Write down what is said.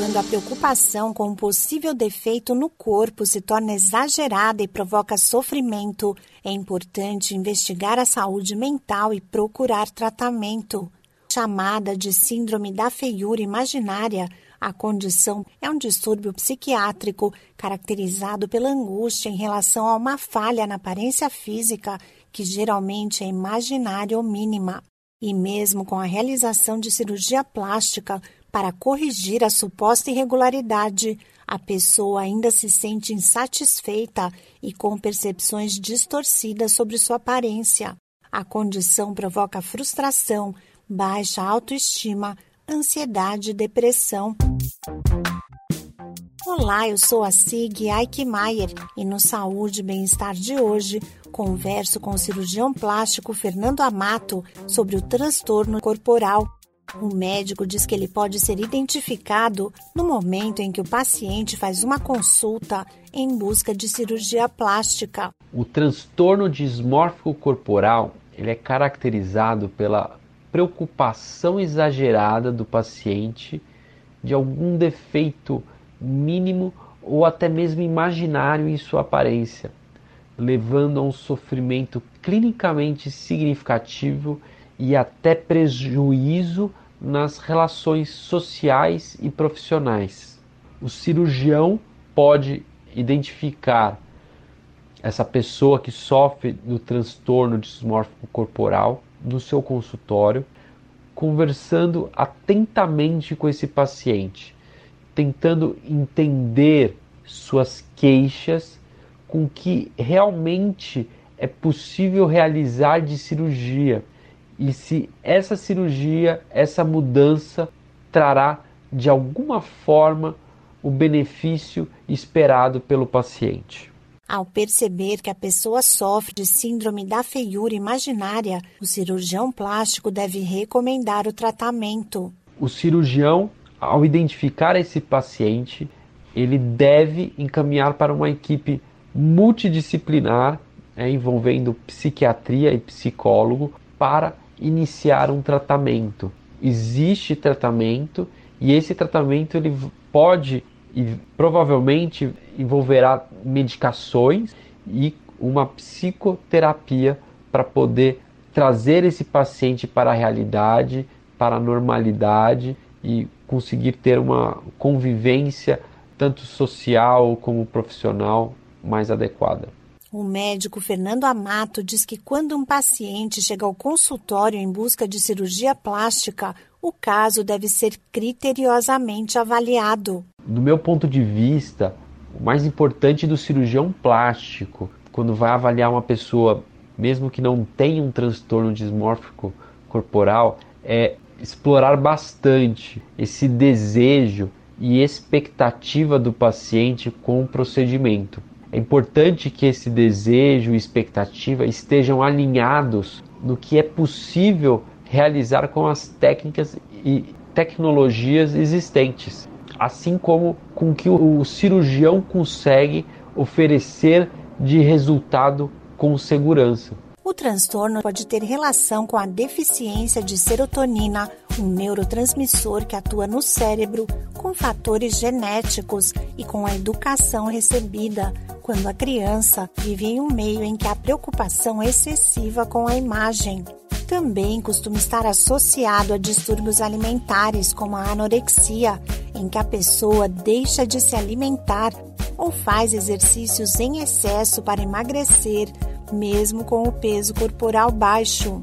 Quando a preocupação com um possível defeito no corpo se torna exagerada e provoca sofrimento, é importante investigar a saúde mental e procurar tratamento. Chamada de Síndrome da Feiura Imaginária, a condição é um distúrbio psiquiátrico caracterizado pela angústia em relação a uma falha na aparência física, que geralmente é imaginária ou mínima. E mesmo com a realização de cirurgia plástica, para corrigir a suposta irregularidade, a pessoa ainda se sente insatisfeita e com percepções distorcidas sobre sua aparência. A condição provoca frustração, baixa autoestima, ansiedade e depressão. Olá, eu sou a Sig Eichmeier e no Saúde e Bem-Estar de hoje converso com o cirurgião plástico Fernando Amato sobre o transtorno corporal. O médico diz que ele pode ser identificado no momento em que o paciente faz uma consulta em busca de cirurgia plástica. O transtorno dismórfico corporal ele é caracterizado pela preocupação exagerada do paciente de algum defeito mínimo ou até mesmo imaginário em sua aparência, levando a um sofrimento clinicamente significativo e até prejuízo nas relações sociais e profissionais. O cirurgião pode identificar essa pessoa que sofre do transtorno dismórfico corporal no seu consultório, conversando atentamente com esse paciente, tentando entender suas queixas, com que realmente é possível realizar de cirurgia e se essa cirurgia, essa mudança trará de alguma forma o benefício esperado pelo paciente. Ao perceber que a pessoa sofre de síndrome da feiura imaginária, o cirurgião plástico deve recomendar o tratamento. O cirurgião, ao identificar esse paciente, ele deve encaminhar para uma equipe multidisciplinar, é, envolvendo psiquiatria e psicólogo, para iniciar um tratamento. Existe tratamento e esse tratamento ele pode e provavelmente envolverá medicações e uma psicoterapia para poder trazer esse paciente para a realidade, para a normalidade e conseguir ter uma convivência tanto social como profissional mais adequada. O médico Fernando Amato diz que quando um paciente chega ao consultório em busca de cirurgia plástica, o caso deve ser criteriosamente avaliado. Do meu ponto de vista, o mais importante do cirurgião plástico, quando vai avaliar uma pessoa, mesmo que não tenha um transtorno dismórfico corporal, é explorar bastante esse desejo e expectativa do paciente com o procedimento. É importante que esse desejo e expectativa estejam alinhados no que é possível realizar com as técnicas e tecnologias existentes, assim como com que o cirurgião consegue oferecer de resultado com segurança. O transtorno pode ter relação com a deficiência de serotonina, um neurotransmissor que atua no cérebro, com fatores genéticos e com a educação recebida, quando a criança vive em um meio em que há preocupação excessiva com a imagem. Também costuma estar associado a distúrbios alimentares, como a anorexia, em que a pessoa deixa de se alimentar ou faz exercícios em excesso para emagrecer, mesmo com o peso corporal baixo.